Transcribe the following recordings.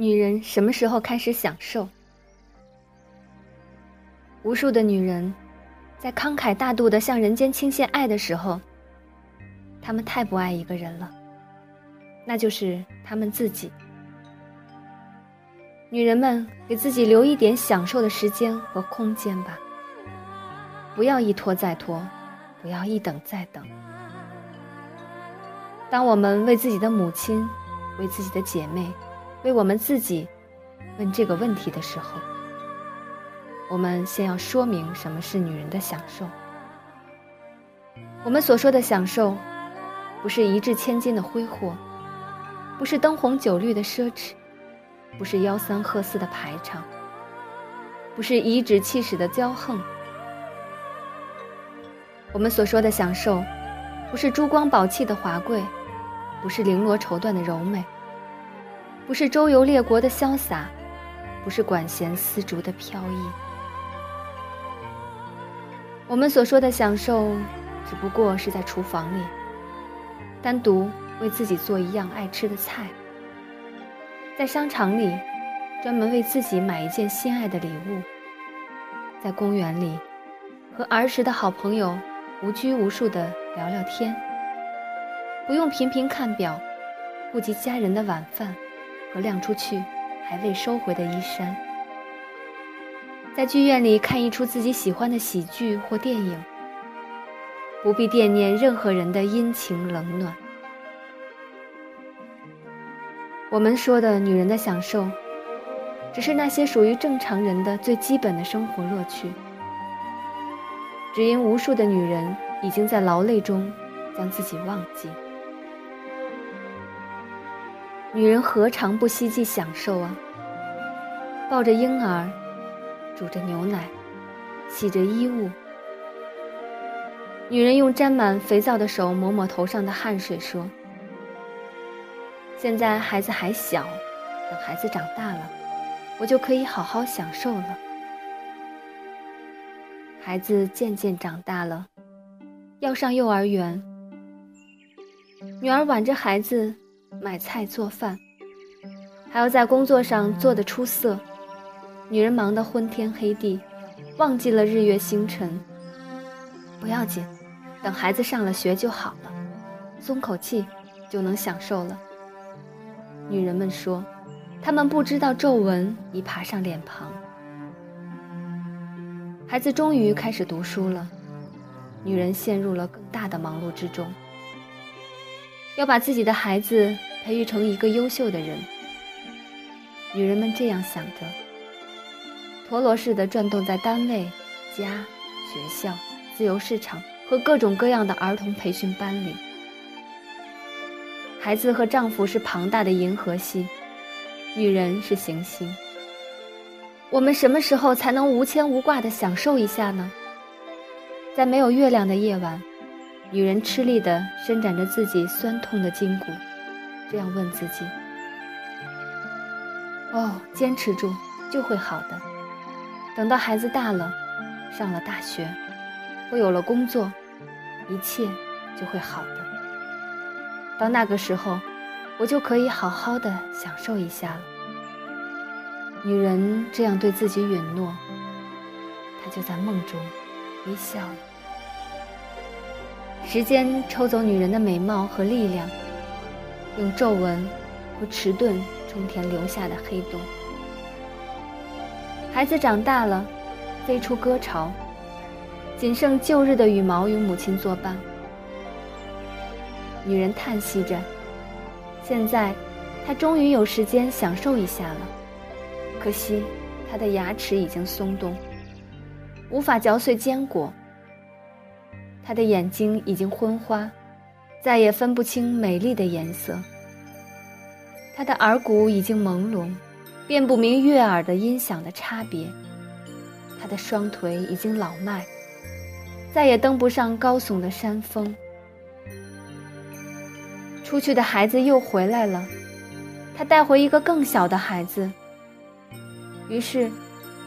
女人什么时候开始享受？无数的女人，在慷慨大度的向人间倾泻爱的时候，她们太不爱一个人了，那就是她们自己。女人们，给自己留一点享受的时间和空间吧，不要一拖再拖，不要一等再等。当我们为自己的母亲，为自己的姐妹。为我们自己问这个问题的时候，我们先要说明什么是女人的享受。我们所说的享受，不是一掷千金的挥霍，不是灯红酒绿的奢侈，不是吆三喝四的排场，不是颐指气使的骄横。我们所说的享受，不是珠光宝气的华贵，不是绫罗绸缎的柔美。不是周游列国的潇洒，不是管弦丝竹的飘逸。我们所说的享受，只不过是在厨房里，单独为自己做一样爱吃的菜；在商场里，专门为自己买一件心爱的礼物；在公园里，和儿时的好朋友无拘无束地聊聊天，不用频频看表，顾及家人的晚饭。和晾出去还未收回的衣衫，在剧院里看一出自己喜欢的喜剧或电影，不必惦念任何人的阴晴冷暖。我们说的女人的享受，只是那些属于正常人的最基本的生活乐趣。只因无数的女人已经在劳累中将自己忘记。女人何尝不希冀享受啊？抱着婴儿，煮着牛奶，洗着衣物。女人用沾满肥皂的手抹抹头上的汗水，说：“现在孩子还小，等孩子长大了，我就可以好好享受了。”孩子渐渐长大了，要上幼儿园。女儿挽着孩子。买菜做饭，还要在工作上做得出色。女人忙得昏天黑地，忘记了日月星辰。不要紧，等孩子上了学就好了，松口气就能享受了。女人们说，她们不知道皱纹已爬上脸庞。孩子终于开始读书了，女人陷入了更大的忙碌之中。要把自己的孩子培育成一个优秀的人，女人们这样想着，陀螺似的转动在单位、家、学校、自由市场和各种各样的儿童培训班里。孩子和丈夫是庞大的银河系，女人是行星。我们什么时候才能无牵无挂地享受一下呢？在没有月亮的夜晚。女人吃力地伸展着自己酸痛的筋骨，这样问自己：“哦，坚持住，就会好的。等到孩子大了，上了大学，我有了工作，一切就会好的。到那个时候，我就可以好好的享受一下了。”女人这样对自己允诺，她就在梦中微笑了。时间抽走女人的美貌和力量，用皱纹和迟钝充填留下的黑洞。孩子长大了，飞出歌巢，仅剩旧日的羽毛与母亲作伴。女人叹息着，现在她终于有时间享受一下了。可惜，她的牙齿已经松动，无法嚼碎坚果。他的眼睛已经昏花，再也分不清美丽的颜色。他的耳骨已经朦胧，辨不明悦耳的音响的差别。他的双腿已经老迈，再也登不上高耸的山峰。出去的孩子又回来了，他带回一个更小的孩子。于是，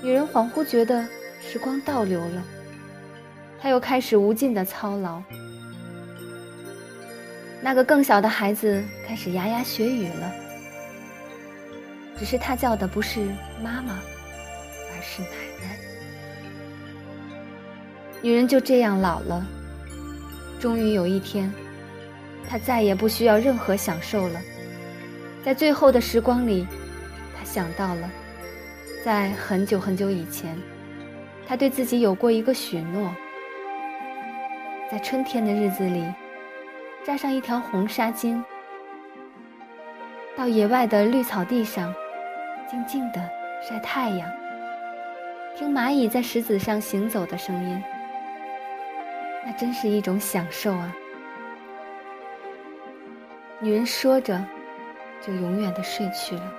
女人恍惚觉得时光倒流了。他又开始无尽的操劳。那个更小的孩子开始牙牙学语了。只是他叫的不是妈妈，而是奶奶。女人就这样老了，终于有一天，她再也不需要任何享受了。在最后的时光里，她想到了，在很久很久以前，她对自己有过一个许诺：在春天的日子里，扎上一条红纱巾。到野外的绿草地上，静静的晒太阳，听蚂蚁在石子上行走的声音，那真是一种享受啊！女人说着，就永远的睡去了。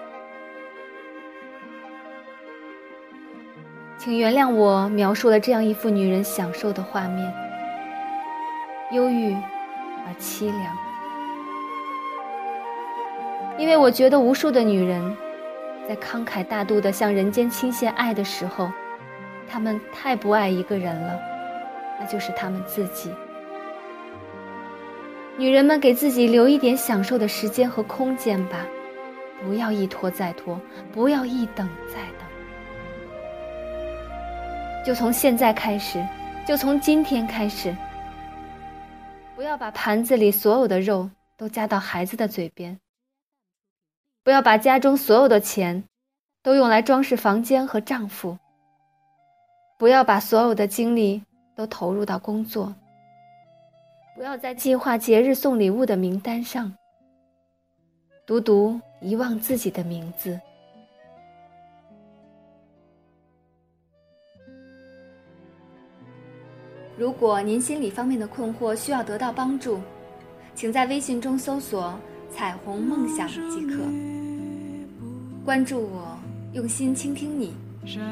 请原谅我描述了这样一幅女人享受的画面，忧郁而凄凉。因为我觉得无数的女人，在慷慨大度的向人间倾泻爱的时候，她们太不爱一个人了，那就是她们自己。女人们给自己留一点享受的时间和空间吧，不要一拖再拖，不要一等再等。就从现在开始，就从今天开始，不要把盘子里所有的肉都夹到孩子的嘴边。不要把家中所有的钱都用来装饰房间和丈夫。不要把所有的精力都投入到工作。不要在计划节日送礼物的名单上，独独遗忘自己的名字。如果您心理方面的困惑需要得到帮助，请在微信中搜索。彩虹梦想即可。关注我，用心倾听你。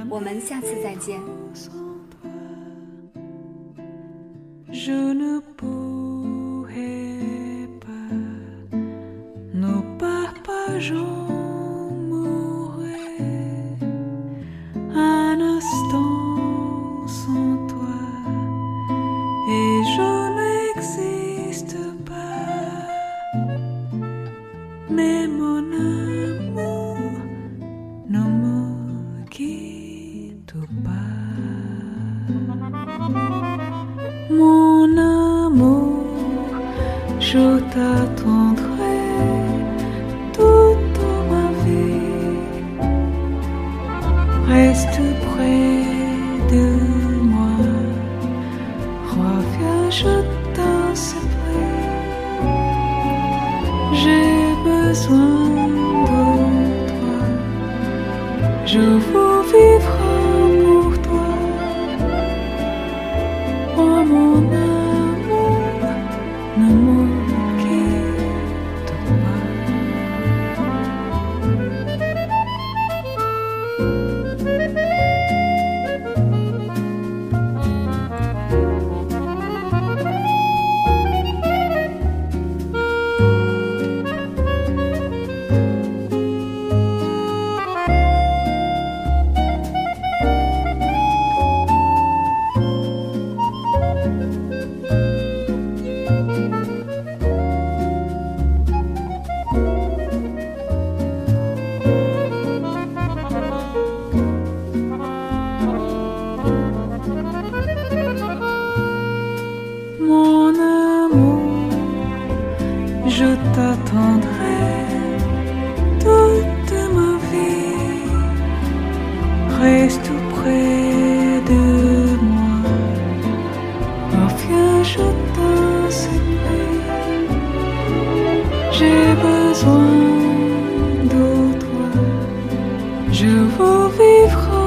我们下次再见。Je t'attendrai toute ma vie. Reste près de moi, reviens, je t'en. J'ai besoin de toi, je veux vivre. Mon amour, je t'attendrai toute ma vie. je vous vivrai.